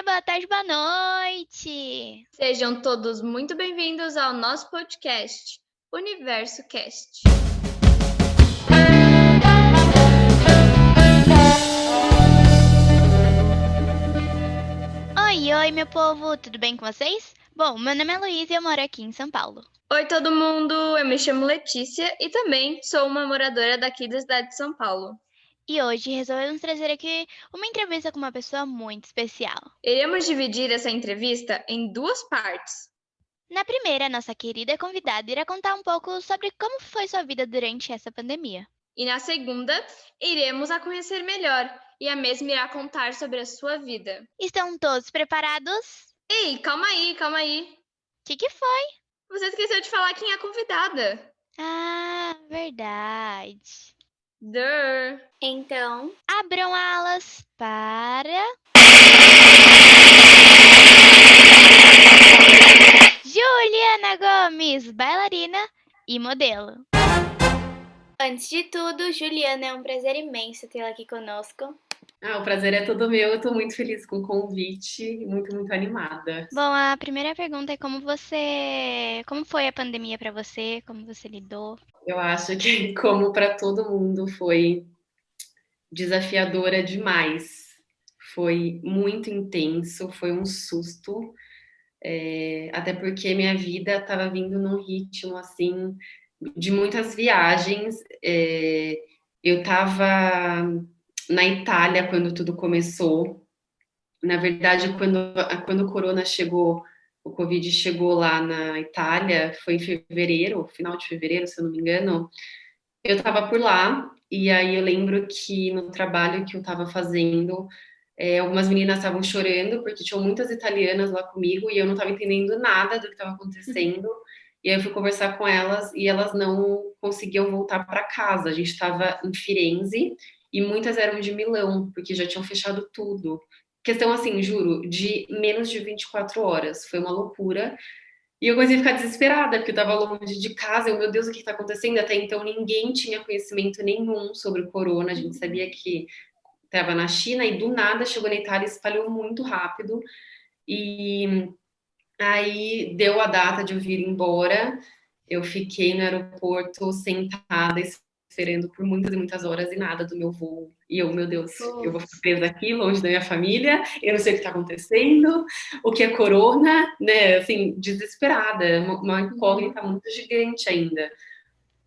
dia, boa tarde, boa noite! Sejam todos muito bem-vindos ao nosso podcast, Universo Cast. Oi, oi, meu povo, tudo bem com vocês? Bom, meu nome é Luísa e eu moro aqui em São Paulo. Oi, todo mundo! Eu me chamo Letícia e também sou uma moradora daqui da cidade de São Paulo. E hoje resolvemos trazer aqui uma entrevista com uma pessoa muito especial. Iremos dividir essa entrevista em duas partes. Na primeira, nossa querida convidada irá contar um pouco sobre como foi sua vida durante essa pandemia. E na segunda, iremos a conhecer melhor e a mesma irá contar sobre a sua vida. Estão todos preparados? Ei, calma aí, calma aí. O que, que foi? Você esqueceu de falar quem é a convidada. Ah, verdade. Dur. Então, Abram alas para. Juliana Gomes, bailarina e modelo. antes de tudo, Juliana, é um prazer imenso tê-la aqui conosco. Ah, o prazer é todo meu. Eu tô muito feliz com o convite, muito, muito animada. Bom, a primeira pergunta é como você, como foi a pandemia para você? Como você lidou? Eu acho que, como para todo mundo, foi desafiadora demais. Foi muito intenso, foi um susto. É, até porque minha vida estava vindo num ritmo assim de muitas viagens. É, eu estava na Itália quando tudo começou. Na verdade, quando, quando o corona chegou, o Covid chegou lá na Itália, foi em fevereiro, final de fevereiro, se eu não me engano. Eu estava por lá, e aí eu lembro que no trabalho que eu estava fazendo, é, algumas meninas estavam chorando, porque tinham muitas italianas lá comigo, e eu não estava entendendo nada do que estava acontecendo. E aí eu fui conversar com elas, e elas não conseguiam voltar para casa. A gente estava em Firenze, e muitas eram de Milão, porque já tinham fechado tudo. Questão assim, juro, de menos de 24 horas. Foi uma loucura. E eu comecei a ficar desesperada, porque eu estava longe de casa. Eu, meu Deus, o que está acontecendo? Até então ninguém tinha conhecimento nenhum sobre o corona. A gente sabia que estava na China e do nada chegou na Itália e espalhou muito rápido. E aí deu a data de eu vir embora. Eu fiquei no aeroporto sentada, esperando por muitas e muitas horas e nada do meu voo. E eu, meu Deus, eu vou ficar presa aqui, longe da minha família, eu não sei o que está acontecendo, o que é corona, né? Assim, desesperada, uma incógnita muito gigante ainda.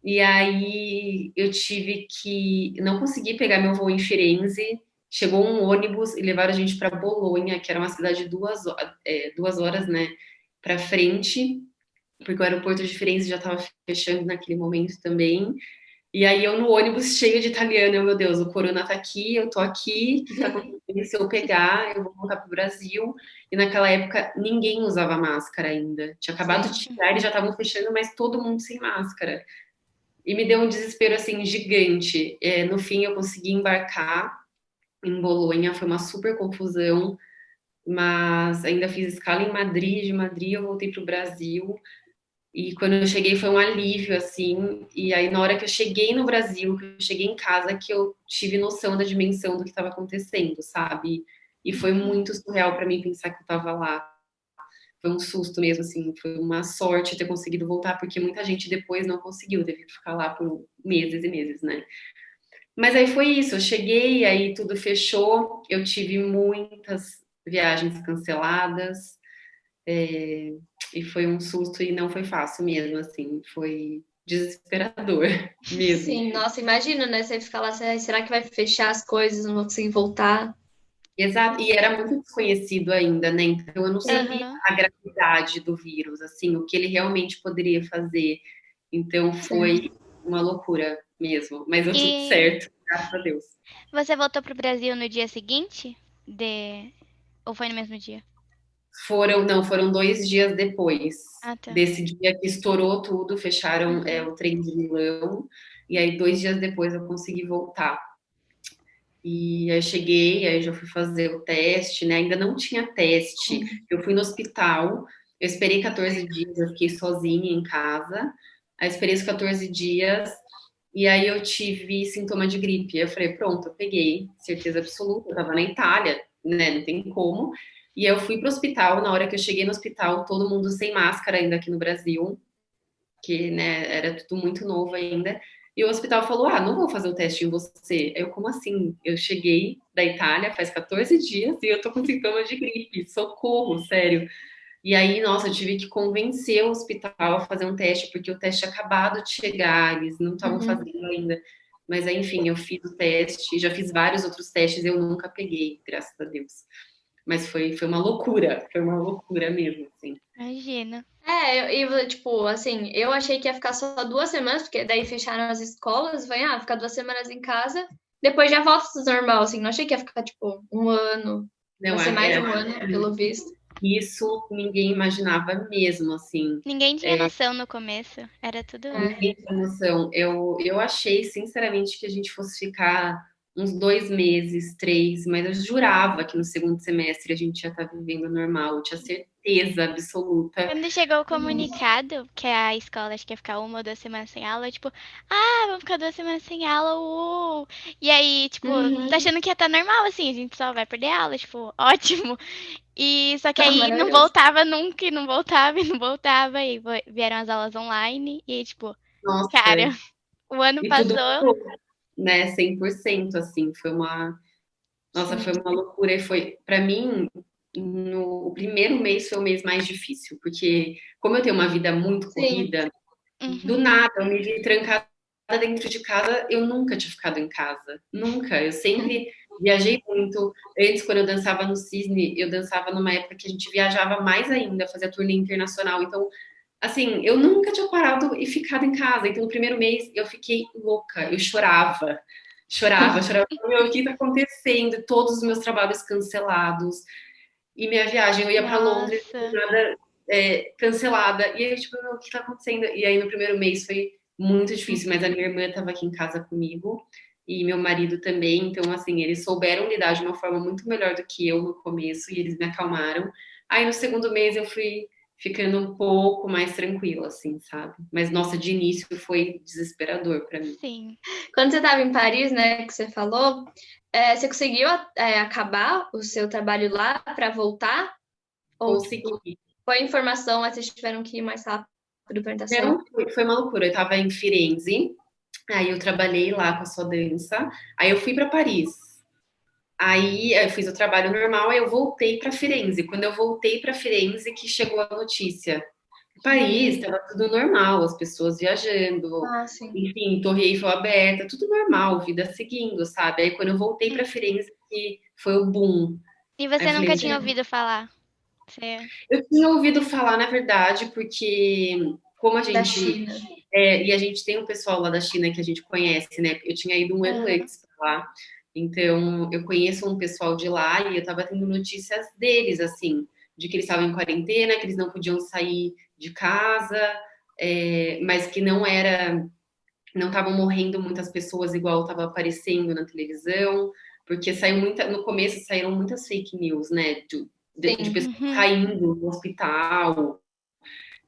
E aí eu tive que. Não consegui pegar meu voo em Firenze. Chegou um ônibus e levaram a gente para Bolonha, que era uma cidade de duas, é, duas horas, né, para frente, porque o aeroporto de Firenze já estava fechando naquele momento também. E aí eu no ônibus cheio de italiano, eu, meu Deus, o corona tá aqui, eu tô aqui, o que tá acontecendo? Se eu pegar, eu vou voltar pro Brasil. E naquela época ninguém usava máscara ainda. Tinha acabado de chegar, eles já estavam fechando, mas todo mundo sem máscara. E me deu um desespero assim gigante. É, no fim eu consegui embarcar em Bolonha, foi uma super confusão, mas ainda fiz escala em Madrid, de Madrid eu voltei pro Brasil. E quando eu cheguei foi um alívio, assim. E aí, na hora que eu cheguei no Brasil, que eu cheguei em casa, que eu tive noção da dimensão do que estava acontecendo, sabe? E foi muito surreal para mim pensar que eu estava lá. Foi um susto mesmo, assim. Foi uma sorte ter conseguido voltar, porque muita gente depois não conseguiu, teve que ficar lá por meses e meses, né? Mas aí foi isso. Eu cheguei, aí tudo fechou. Eu tive muitas viagens canceladas. É, e foi um susto e não foi fácil mesmo, assim, foi desesperador mesmo. Sim, nossa, imagina, né? Você ficar lá, será que vai fechar as coisas, não vou conseguir voltar? Exato, e era muito desconhecido ainda, né? Então eu não sabia uhum. a gravidade do vírus, assim, o que ele realmente poderia fazer. Então foi Sim. uma loucura mesmo, mas deu e... tudo certo, graças a Deus. Você voltou para o Brasil no dia seguinte? De... Ou foi no mesmo dia? Foram, não, foram dois dias depois ah, tá. desse dia que estourou tudo, fecharam uhum. é, o trem de Milão, e aí dois dias depois eu consegui voltar. E aí cheguei, aí já fui fazer o teste, né? Ainda não tinha teste. Uhum. Eu fui no hospital, eu esperei 14 dias, eu fiquei sozinha em casa. Aí esperei os 14 dias, e aí eu tive sintoma de gripe. Eu falei, pronto, eu peguei, certeza absoluta, eu tava na Itália, né? Não tem como. E eu fui para o hospital, na hora que eu cheguei no hospital, todo mundo sem máscara ainda aqui no Brasil, que né, era tudo muito novo ainda. E o hospital falou: Ah, não vou fazer o teste em você. Eu, como assim? Eu cheguei da Itália faz 14 dias e eu tô com sintomas de gripe, socorro, sério. E aí, nossa, eu tive que convencer o hospital a fazer um teste, porque o teste acabado de chegar, eles não estavam uhum. fazendo ainda. Mas enfim, eu fiz o teste, já fiz vários outros testes, eu nunca peguei, graças a Deus. Mas foi, foi uma loucura, foi uma loucura mesmo, assim. Imagina. É, e tipo, assim, eu achei que ia ficar só duas semanas, porque daí fecharam as escolas, vai, ah, ficar duas semanas em casa, depois já volta tudo normal, assim, não achei que ia ficar, tipo, um ano, não, vai ser mais de um ano, pelo visto. Isso ninguém imaginava mesmo, assim. Ninguém tinha é, noção no começo, era tudo... Ninguém tinha noção. Eu, eu achei, sinceramente, que a gente fosse ficar uns dois meses, três, mas eu jurava que no segundo semestre a gente já estava vivendo normal, eu tinha certeza absoluta. Quando chegou o comunicado que a escola acho que ia ficar uma ou duas semanas sem aula, tipo, ah, vamos ficar duas semanas sem aula, uou. E aí, tipo, uhum. tá achando que ia estar tá normal, assim, a gente só vai perder aula, tipo, ótimo. E só que tá aí não voltava nunca, e não voltava, e não voltava, e vieram as aulas online, e aí, tipo, Nossa, cara, o ano passou né, 100%, assim, foi uma, nossa, foi uma loucura e foi, para mim, no o primeiro mês foi o mês mais difícil, porque como eu tenho uma vida muito corrida, uhum. do nada eu me vi trancada dentro de casa, eu nunca tinha ficado em casa, nunca, eu sempre viajei muito, antes quando eu dançava no Cisne, eu dançava numa época que a gente viajava mais ainda, fazia turnê internacional, então assim, eu nunca tinha parado e ficado em casa. Então, no primeiro mês, eu fiquei louca, eu chorava, chorava, chorava. Meu, o que está acontecendo? Todos os meus trabalhos cancelados. E minha viagem, eu ia para Londres, nada é, cancelada. E aí, tipo, o que está acontecendo? E aí, no primeiro mês, foi muito difícil, mas a minha irmã estava aqui em casa comigo e meu marido também. Então, assim, eles souberam lidar de uma forma muito melhor do que eu no começo e eles me acalmaram. Aí, no segundo mês, eu fui ficando um pouco mais tranquila, assim, sabe? Mas, nossa, de início foi desesperador para mim. Sim. Quando você estava em Paris, né, que você falou, é, você conseguiu é, acabar o seu trabalho lá para voltar? Ou Consegui. Foi informação, mas vocês tiveram que ir mais rápido para Não, foi, foi uma loucura. Eu estava em Firenze, aí eu trabalhei lá com a sua dança, aí eu fui para Paris. Aí eu fiz o trabalho normal, aí eu voltei para Firenze. Quando eu voltei para Firenze, que chegou a notícia. Paris estava tudo normal, as pessoas viajando, ah, enfim, Torre Eiffel aberta, tudo normal, vida seguindo, sabe? Aí quando eu voltei para Firenze, que foi o boom. E você nunca falei, tinha ouvido falar? Você... Eu tinha ouvido falar, na verdade, porque como a gente é, e a gente tem um pessoal lá da China que a gente conhece, né? Eu tinha ido um ano antes para lá. Então, eu conheço um pessoal de lá e eu estava tendo notícias deles, assim, de que eles estavam em quarentena, que eles não podiam sair de casa, é, mas que não era, não estavam morrendo muitas pessoas igual estava aparecendo na televisão, porque saiu muita, no começo saíram muitas fake news, né, de, de, de pessoas uhum. caindo no hospital,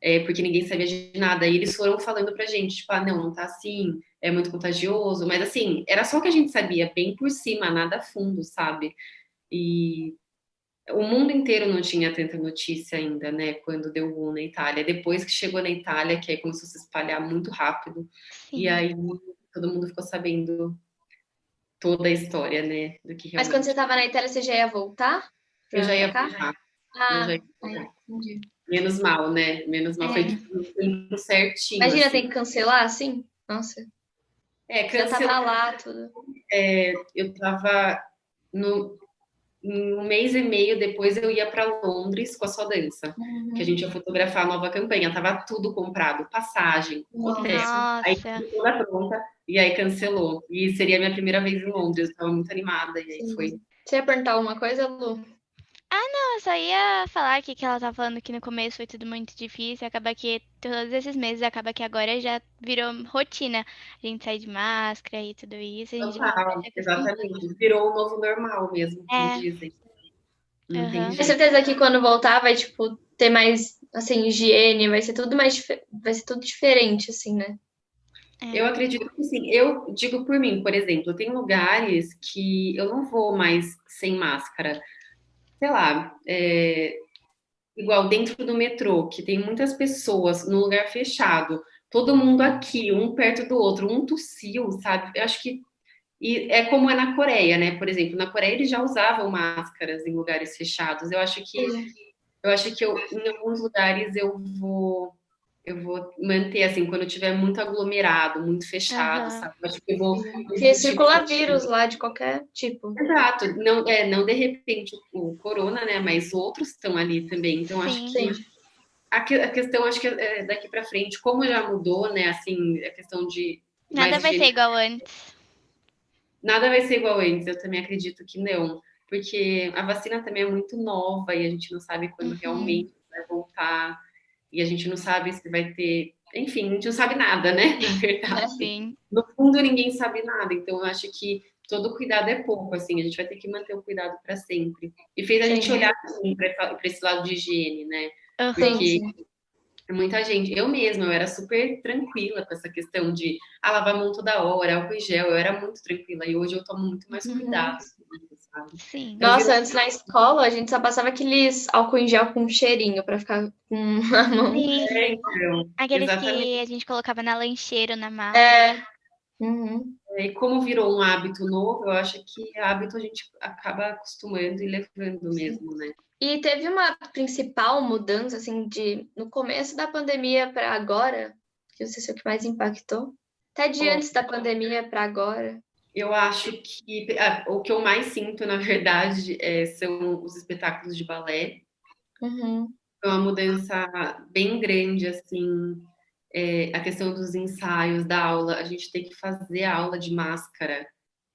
é, porque ninguém sabia de nada. E eles foram falando pra gente, tipo, ah, não, não tá assim, é muito contagioso, mas assim, era só o que a gente sabia, bem por cima, nada fundo, sabe? E o mundo inteiro não tinha tanta notícia ainda, né, quando deu boom na Itália. Depois que chegou na Itália, que aí começou a se espalhar muito rápido, Sim. e aí todo mundo ficou sabendo toda a história, né, do que realmente... Mas quando você estava na Itália, você já ia voltar? Eu já ia voltar. Ah, eu já ia voltar. entendi. Menos mal, né? Menos mal, é. foi tudo certinho. Imagina, assim. tem que cancelar assim? Nossa. É, cancelar. Já tava lá, tudo. É, eu tava no um mês e meio depois eu ia para Londres com a sua dança, uhum. que a gente ia fotografar a nova campanha, tava tudo comprado, passagem, hotel, aí toda pronta e aí cancelou. E seria a minha primeira vez em Londres, eu tava muito animada e aí Sim. foi. Você ia perguntar alguma coisa, Lu? Eu só ia falar aqui que ela tá falando que no começo foi tudo muito difícil, acaba que todos esses meses, acaba que agora já virou rotina. A gente sai de máscara e tudo isso. A gente Total, exatamente. Virou o novo normal mesmo, como é. dizem. Uhum. Tenho certeza que quando voltar vai, tipo, ter mais, assim, higiene, vai ser tudo mais, vai ser tudo diferente, assim, né? É. Eu acredito que sim. Eu digo por mim, por exemplo, tem lugares que eu não vou mais sem máscara sei lá, é, igual dentro do metrô, que tem muitas pessoas no lugar fechado, todo mundo aqui, um perto do outro, um tossiu, sabe? Eu acho que e é como é na Coreia, né? Por exemplo, na Coreia eles já usavam máscaras em lugares fechados. Eu acho que eu acho que eu, em alguns lugares eu vou eu vou manter assim quando tiver muito aglomerado, muito fechado, uhum. sabe? Acho que eu vou porque circula tipo, vírus lá de qualquer tipo. Exato, não é não de repente o corona, né? Mas outros estão ali também. Então Sim. acho que a, a questão acho que é daqui para frente, como já mudou, né? Assim, a questão de nada vai ser igual antes. Nada vai ser igual antes. Eu também acredito que não porque a vacina também é muito nova e a gente não sabe quando uhum. realmente vai voltar e a gente não sabe se vai ter, enfim, a gente não sabe nada, né? Na verdade. Sim. No fundo ninguém sabe nada, então eu acho que todo cuidado é pouco, assim, a gente vai ter que manter o cuidado para sempre. E fez a gente olhar assim, para esse lado de higiene, né? Uhum. Porque é muita gente. Eu mesma, eu era super tranquila com essa questão de ah, lavar a mão toda hora, álcool em gel, eu era muito tranquila. E hoje eu tomo muito mais uhum. cuidado, uhum. Sabe? Sim. Nossa, antes na escola a gente só passava aqueles álcool em gel com cheirinho pra ficar com a mão. Sim. É, então, Aqueles exatamente. que a gente colocava na lancheira, na mala. É. Uhum. E como virou um hábito novo, eu acho que hábito a gente acaba acostumando e levando mesmo, né? E teve uma principal mudança, assim, de no começo da pandemia para agora, que você sei o que mais impactou? Até de antes da pandemia para agora. Eu acho que ah, o que eu mais sinto, na verdade, é, são os espetáculos de balé. Uhum. É uma mudança bem grande, assim, é, a questão dos ensaios, da aula. A gente tem que fazer a aula de máscara.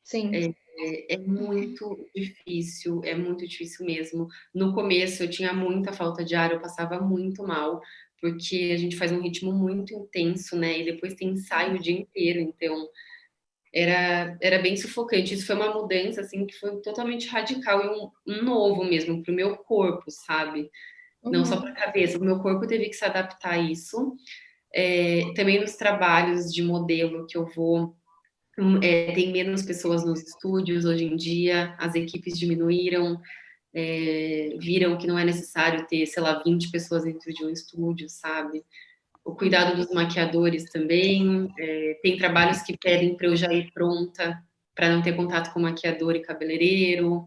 Sim. É, é, é, muito difícil, é muito difícil mesmo. No começo eu tinha muita falta de ar, eu passava muito mal, porque a gente faz um ritmo muito intenso, né? E depois tem ensaio o dia inteiro, então era, era bem sufocante. Isso foi uma mudança, assim, que foi totalmente radical e um, um novo mesmo para o meu corpo, sabe? Uhum. Não só uhum. para a cabeça, o meu corpo teve que se adaptar a isso. É, também nos trabalhos de modelo que eu vou é, tem menos pessoas nos estúdios hoje em dia, as equipes diminuíram, é, viram que não é necessário ter, sei lá, 20 pessoas dentro de um estúdio, sabe? O cuidado dos maquiadores também, é, tem trabalhos que pedem para eu já ir pronta, para não ter contato com maquiador e cabeleireiro.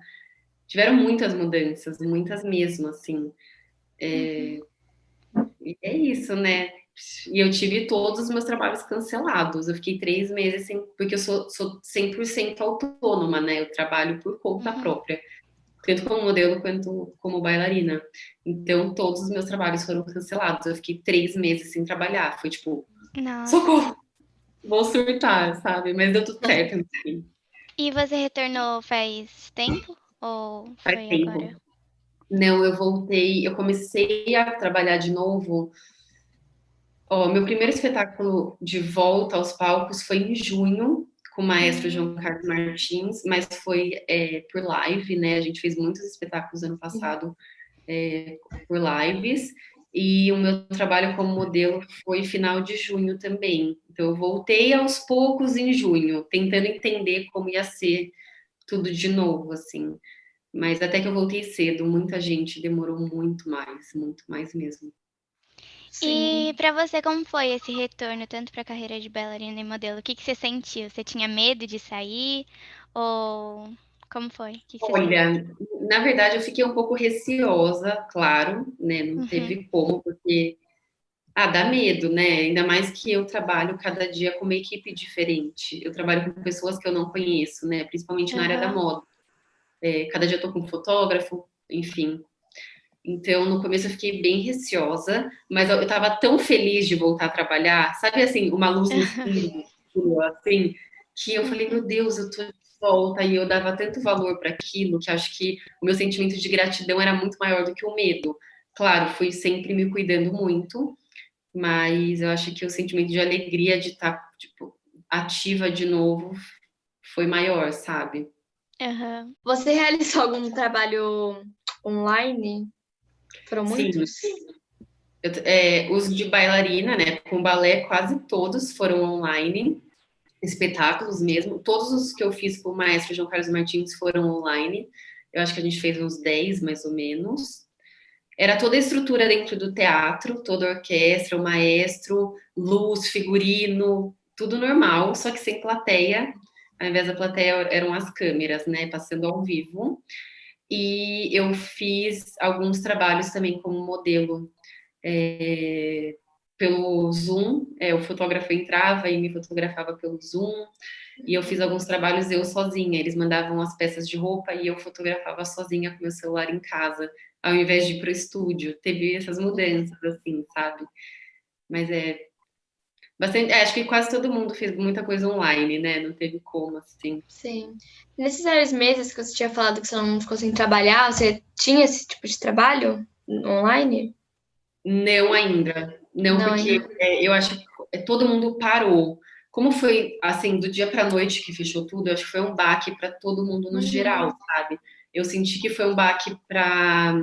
Tiveram muitas mudanças, muitas mesmo, assim. É, e é isso, né? E eu tive todos os meus trabalhos cancelados. Eu fiquei três meses sem, porque eu sou, sou 100% autônoma, né? Eu trabalho por conta uhum. própria, tanto como modelo quanto como bailarina. Então, todos os meus trabalhos foram cancelados. Eu fiquei três meses sem trabalhar. Foi tipo, Nossa. socorro! Vou surtar, sabe? Mas deu tudo certo. Enfim. E você retornou faz tempo? Ou faz foi tempo. agora? Não, eu voltei, eu comecei a trabalhar de novo Ó, meu primeiro espetáculo de volta aos palcos foi em junho, com o maestro João Carlos Martins, mas foi é, por live, né? A gente fez muitos espetáculos ano passado é, por lives. E o meu trabalho como modelo foi final de junho também. Então, eu voltei aos poucos em junho, tentando entender como ia ser tudo de novo, assim. Mas até que eu voltei cedo, muita gente demorou muito mais, muito mais mesmo. Sim. E para você, como foi esse retorno, tanto para a carreira de bailarina e modelo? O que, que você sentiu? Você tinha medo de sair? Ou como foi? Que que Olha, na verdade, eu fiquei um pouco receosa, claro, né? Não uhum. teve como, porque ah, dá medo, né? Ainda mais que eu trabalho cada dia com uma equipe diferente. Eu trabalho com pessoas que eu não conheço, né? Principalmente na uhum. área da moda. É, cada dia eu tô com um fotógrafo, enfim. Então, no começo eu fiquei bem receosa, mas eu, estava tão feliz de voltar a trabalhar, sabe assim, uma luz no fundo, assim, que eu falei, meu Deus, eu tô de volta, e eu dava tanto valor para aquilo, que acho que o meu sentimento de gratidão era muito maior do que o medo. Claro, fui sempre me cuidando muito, mas eu acho que o sentimento de alegria de estar, tá, tipo, ativa de novo foi maior, sabe? Uhum. Você realizou algum trabalho online foram muitos? Sim. Eu, é, os de bailarina, né, com balé, quase todos foram online, espetáculos mesmo. Todos os que eu fiz com o maestro João Carlos Martins foram online. Eu acho que a gente fez uns 10, mais ou menos. Era toda a estrutura dentro do teatro, toda a orquestra, o maestro, luz, figurino, tudo normal, só que sem plateia. Ao invés da plateia eram as câmeras, né, passando ao vivo. E eu fiz alguns trabalhos também como modelo é, pelo Zoom. É, o fotógrafo entrava e me fotografava pelo Zoom. E eu fiz alguns trabalhos eu sozinha. Eles mandavam as peças de roupa e eu fotografava sozinha com meu celular em casa, ao invés de ir para o estúdio. Teve essas mudanças, assim, sabe? Mas é. Bastante, é, acho que quase todo mundo fez muita coisa online, né? Não teve como, assim. Sim. Nesses vários meses que você tinha falado que você não ficou sem trabalhar, você tinha esse tipo de trabalho online? Não ainda. Não, não porque ainda. É, eu acho que é, todo mundo parou como foi assim do dia para noite que fechou tudo, eu acho que foi um baque para todo mundo no uhum. geral, sabe? Eu senti que foi um baque para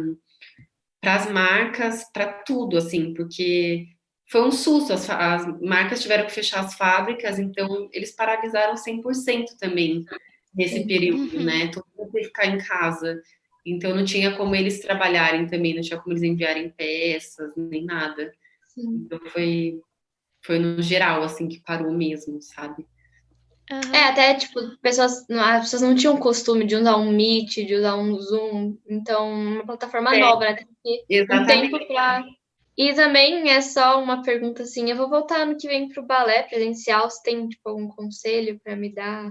para as marcas, para tudo, assim, porque foi um susto. As, as, marcas tiveram que fechar as fábricas, então eles paralisaram 100% também nesse período, uhum. né? Todo mundo teve que ficar em casa. Então não tinha como eles trabalharem também, não tinha como eles enviarem peças, nem nada. Sim. Então foi, foi no geral, assim, que parou mesmo, sabe? Uhum. É, até, tipo, pessoas, as pessoas não tinham costume de usar um Meet, de usar um Zoom, então, uma plataforma é, nova, né? Tem que um tempo pra... E também é só uma pergunta assim, eu vou voltar ano que vem pro balé presencial, se tem, tipo, algum conselho para me dar?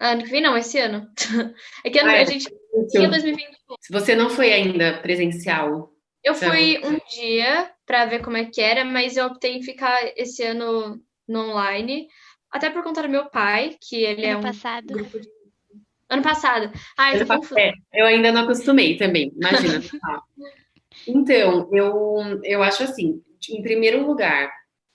Ah, ano que vem não, esse ano. É que ano, ah, é. a gente tinha 2020. Se você não foi ainda presencial, eu fui um dia para ver como é que era, mas eu optei em ficar esse ano no online, até por conta do meu pai, que ele ano é um passado. grupo de... Ano passado. Ah, eu, é, eu ainda não acostumei também, imagina. então, eu, eu acho assim, em primeiro lugar,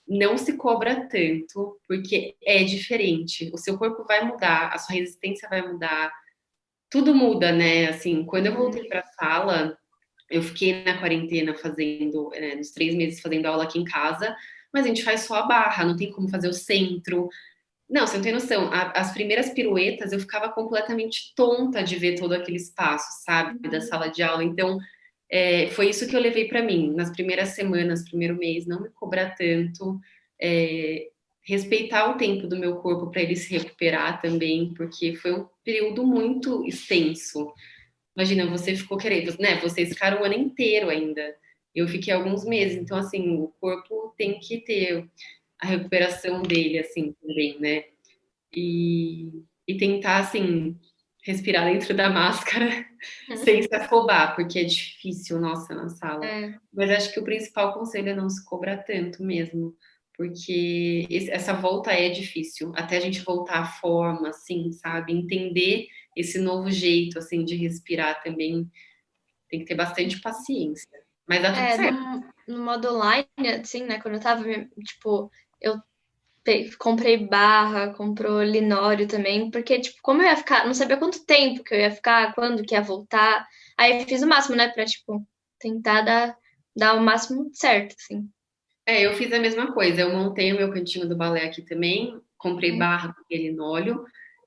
não se cobra tanto, porque é diferente. O seu corpo vai mudar, a sua resistência vai mudar, tudo muda, né? Assim, quando eu voltei para a sala, eu fiquei na quarentena fazendo, né, nos três meses fazendo aula aqui em casa, mas a gente faz só a barra, não tem como fazer o centro. Não, você não tem noção. As primeiras piruetas eu ficava completamente tonta de ver todo aquele espaço, sabe, da uhum. sala de aula. Então, é, foi isso que eu levei para mim. Nas primeiras semanas, primeiro mês, não me cobrar tanto, é, respeitar o tempo do meu corpo para ele se recuperar também, porque foi um período muito extenso. Imagina, você ficou querendo, né? Vocês ficaram o ano inteiro ainda. Eu fiquei alguns meses, então assim, o corpo tem que ter a recuperação dele, assim, também, né? E, e tentar, assim, respirar dentro da máscara sem se afobar, porque é difícil, nossa, na sala. É. Mas acho que o principal conselho é não se cobrar tanto mesmo, porque essa volta é difícil, até a gente voltar à forma, assim, sabe? Entender esse novo jeito, assim, de respirar também. Tem que ter bastante paciência. Mas dá tudo é, certo. No, no, modo online, assim, né? Quando eu tava, tipo, eu comprei barra, comprou linório também, porque, tipo, como eu ia ficar, não sabia quanto tempo que eu ia ficar, quando que ia voltar. Aí fiz o máximo, né, pra, tipo, tentar dar, dar o máximo certo, assim. É, eu fiz a mesma coisa. Eu montei o meu cantinho do balé aqui também, comprei uhum. barra com linóleo,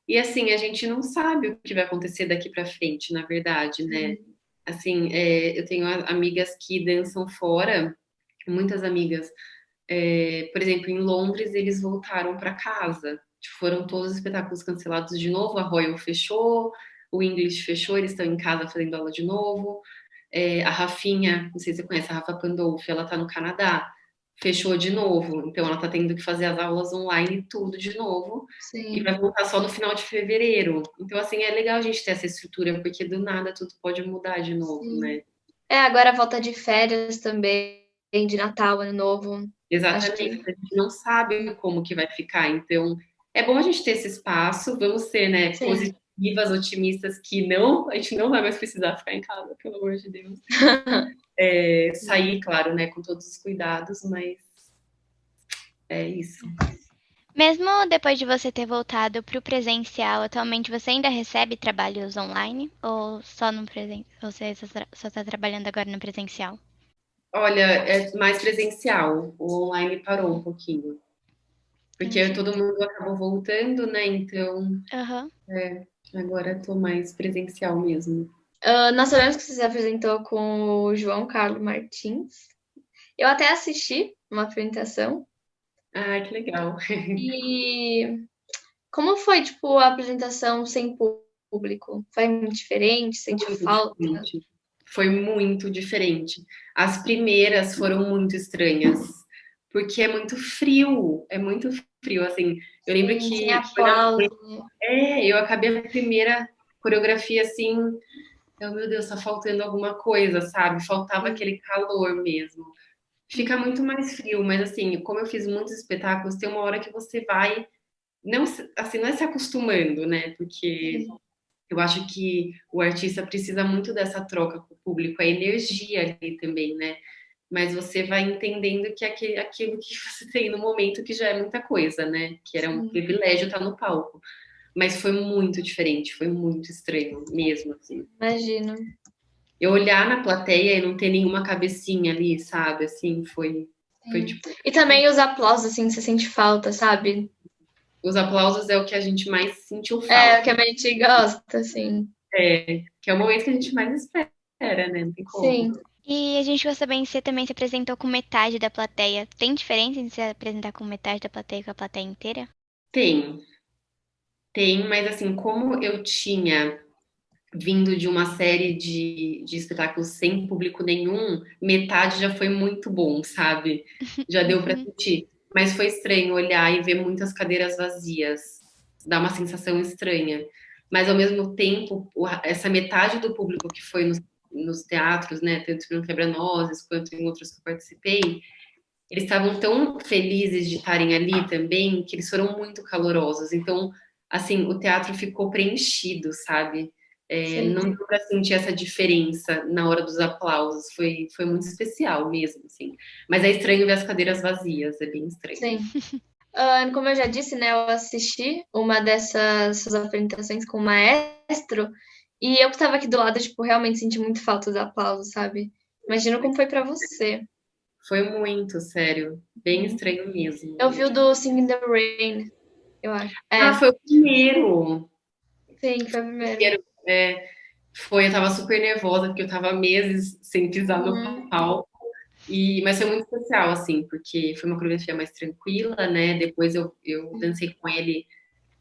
e assim, a gente não sabe o que vai acontecer daqui para frente, na verdade, né? Uhum. Assim, é, eu tenho amigas que dançam fora, muitas amigas. É, por exemplo, em Londres, eles voltaram para casa. Foram todos os espetáculos cancelados de novo. A Royal fechou, o English fechou, eles estão em casa fazendo aula de novo. É, a Rafinha, não sei se você conhece, a Rafa Pandolfi, ela está no Canadá fechou de novo. Então ela está tendo que fazer as aulas online tudo de novo. Sim. E vai voltar só no final de fevereiro. Então, assim, é legal a gente ter essa estrutura, porque do nada tudo pode mudar de novo, Sim. né? É, agora volta de férias também, de Natal, Ano Novo. Exatamente. Que... A gente não sabe como que vai ficar. Então, é bom a gente ter esse espaço. Vamos ser, né, Sim. positivas, otimistas, que não, a gente não vai mais precisar ficar em casa, pelo amor de Deus. É, sair, claro, né, com todos os cuidados, mas é isso. Mesmo depois de você ter voltado para o presencial, atualmente você ainda recebe trabalhos online ou só no presen você só está trabalhando agora no presencial? Olha, é mais presencial. O online parou um pouquinho. Porque todo mundo acabou voltando, né? Então, uhum. é, agora estou mais presencial mesmo. Uh, nós sabemos que você se apresentou com o João Carlos Martins. Eu até assisti uma apresentação. Ah, que legal. E como foi, tipo, a apresentação sem público? Foi muito diferente? Sentiu muito falta? Diferente. Foi muito diferente. As primeiras foram muito estranhas, porque é muito frio, é muito frio, assim. Eu lembro Sim, que... Aplauso. É, eu acabei a primeira coreografia, assim, eu, meu Deus, tá faltando alguma coisa, sabe? Faltava aquele calor mesmo fica muito mais frio, mas assim, como eu fiz muitos espetáculos, tem uma hora que você vai não assim, não é se acostumando, né? Porque eu acho que o artista precisa muito dessa troca com o público, a energia ali também, né? Mas você vai entendendo que aquilo que você tem no momento que já é muita coisa, né? Que era um Sim. privilégio estar no palco. Mas foi muito diferente, foi muito estranho mesmo, assim. Imagino eu olhar na plateia e não ter nenhuma cabecinha ali, sabe? Assim, foi, foi tipo... E também os aplausos, assim, você sente falta, sabe? Os aplausos é o que a gente mais sentiu falta. É, o que a gente gosta, assim. É, que é o momento que a gente mais espera, né? Não tem como. Sim. E a gente gosta bem, você também se apresentou com metade da plateia. Tem diferença em se apresentar com metade da plateia e com a plateia inteira? Tem. Tem, mas assim, como eu tinha vindo de uma série de, de espetáculos sem público nenhum, metade já foi muito bom, sabe? Já deu para sentir. Mas foi estranho olhar e ver muitas cadeiras vazias. Dá uma sensação estranha. Mas, ao mesmo tempo, essa metade do público que foi nos, nos teatros, né, tanto no Quebra-Nozes quanto em outros que eu participei, eles estavam tão felizes de estarem ali também, que eles foram muito calorosos. Então, assim, o teatro ficou preenchido, sabe? É, não deu para sentir essa diferença na hora dos aplausos, foi, foi muito especial mesmo, assim. Mas é estranho ver as cadeiras vazias, é bem estranho. Sim. Uh, como eu já disse, né, eu assisti uma dessas apresentações com o maestro e eu que estava aqui do lado, tipo, realmente senti muito falta dos aplausos, sabe? Imagino como foi para você. Foi muito, sério. Bem estranho mesmo. Eu vi o do Singing the Rain, eu acho. É. Ah, foi o primeiro. Sim, foi o primeiro. É, foi, eu tava super nervosa, porque eu tava meses sem pisar no uhum. palco. E, mas foi muito especial, assim, porque foi uma coreografia mais tranquila, né? Depois eu, eu dancei com ele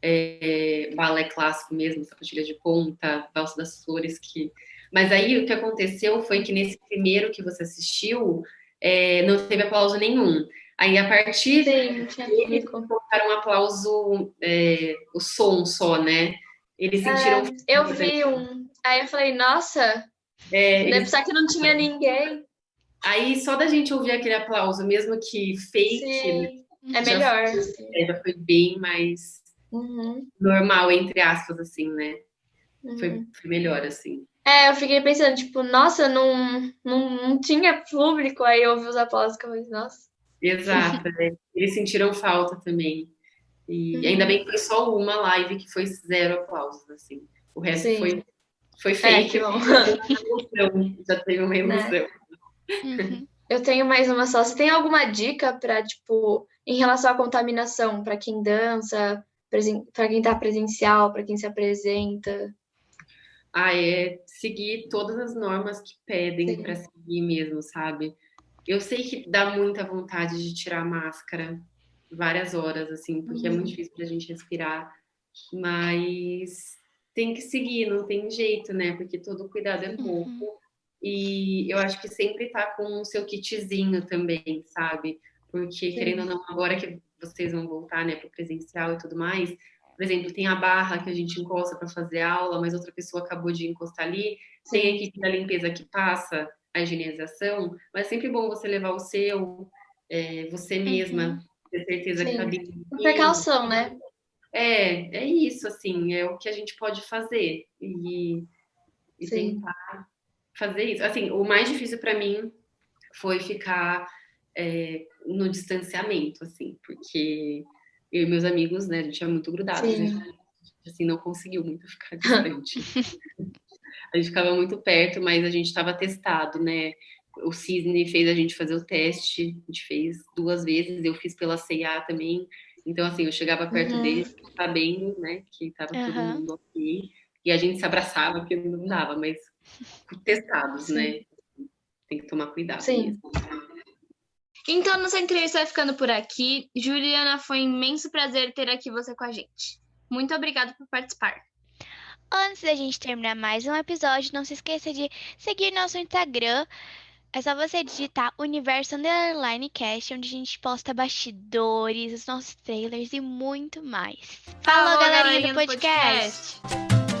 é, balé clássico mesmo, sapatilha de ponta, valsa das flores, que... Mas aí o que aconteceu foi que nesse primeiro que você assistiu, é, não teve aplauso nenhum. Aí a partir Sim, eles colocaram um aplauso, é, o som só, né? Eles sentiram. É, eu vi um. Aí eu falei, nossa, é, deve eles... que não tinha ninguém. Aí só da gente ouvir aquele aplauso, mesmo que fake, Sim, é melhor. Foi, já foi bem mais uhum. normal, entre aspas, assim, né? Uhum. Foi, foi, melhor, assim. É, eu fiquei pensando, tipo, nossa, não, não, não tinha público, aí eu ouvi os aplausos que eu falei, nossa. Exato, né? Eles sentiram falta também. E uhum. ainda bem que foi só uma live que foi zero aplausos, assim. O resto Sim. foi, foi fake. É, já teve uma emoção. Né? Uhum. Eu tenho mais uma só. Você tem alguma dica para, tipo, em relação à contaminação, para quem dança, para quem está presencial, para quem se apresenta? Ah, é seguir todas as normas que pedem para seguir mesmo, sabe? Eu sei que dá muita vontade de tirar a máscara, várias horas, assim, porque uhum. é muito difícil para a gente respirar. Mas tem que seguir, não tem jeito, né? Porque todo cuidado é pouco. Uhum. E eu acho que sempre tá com o seu kitzinho também, sabe? Porque, Sim. querendo ou não, agora que vocês vão voltar, né, para presencial e tudo mais, por exemplo, tem a barra que a gente encosta para fazer aula, mas outra pessoa acabou de encostar ali, Sim. tem a equipe da limpeza que passa a higienização, mas é sempre bom você levar o seu, é, você mesma, uhum ter certeza Sim. que tá bem. Precaução, né? É, é isso, assim, é o que a gente pode fazer e, e tentar fazer isso. Assim, o mais difícil para mim foi ficar é, no distanciamento, assim, porque eu e meus amigos, né, a gente é muito grudados, né? assim, não conseguiu muito ficar distante. a gente ficava muito perto, mas a gente estava testado, né? O Cisne fez a gente fazer o teste, a gente fez duas vezes, eu fiz pela CIA também. Então, assim, eu chegava perto uhum. deles, sabendo, né, que tava uhum. todo mundo ok. E a gente se abraçava, porque não dava, mas testados, Sim. né? Tem que tomar cuidado. Sim. Mesmo. Então, nossa entrevista vai ficando por aqui. Juliana, foi um imenso prazer ter aqui você com a gente. Muito obrigada por participar. Antes da gente terminar mais um episódio, não se esqueça de seguir nosso Instagram. É só você digitar Universo Underline Cast, onde a gente posta bastidores, os nossos trailers e muito mais. Falou, Falou galerinha, galerinha do podcast. Do podcast.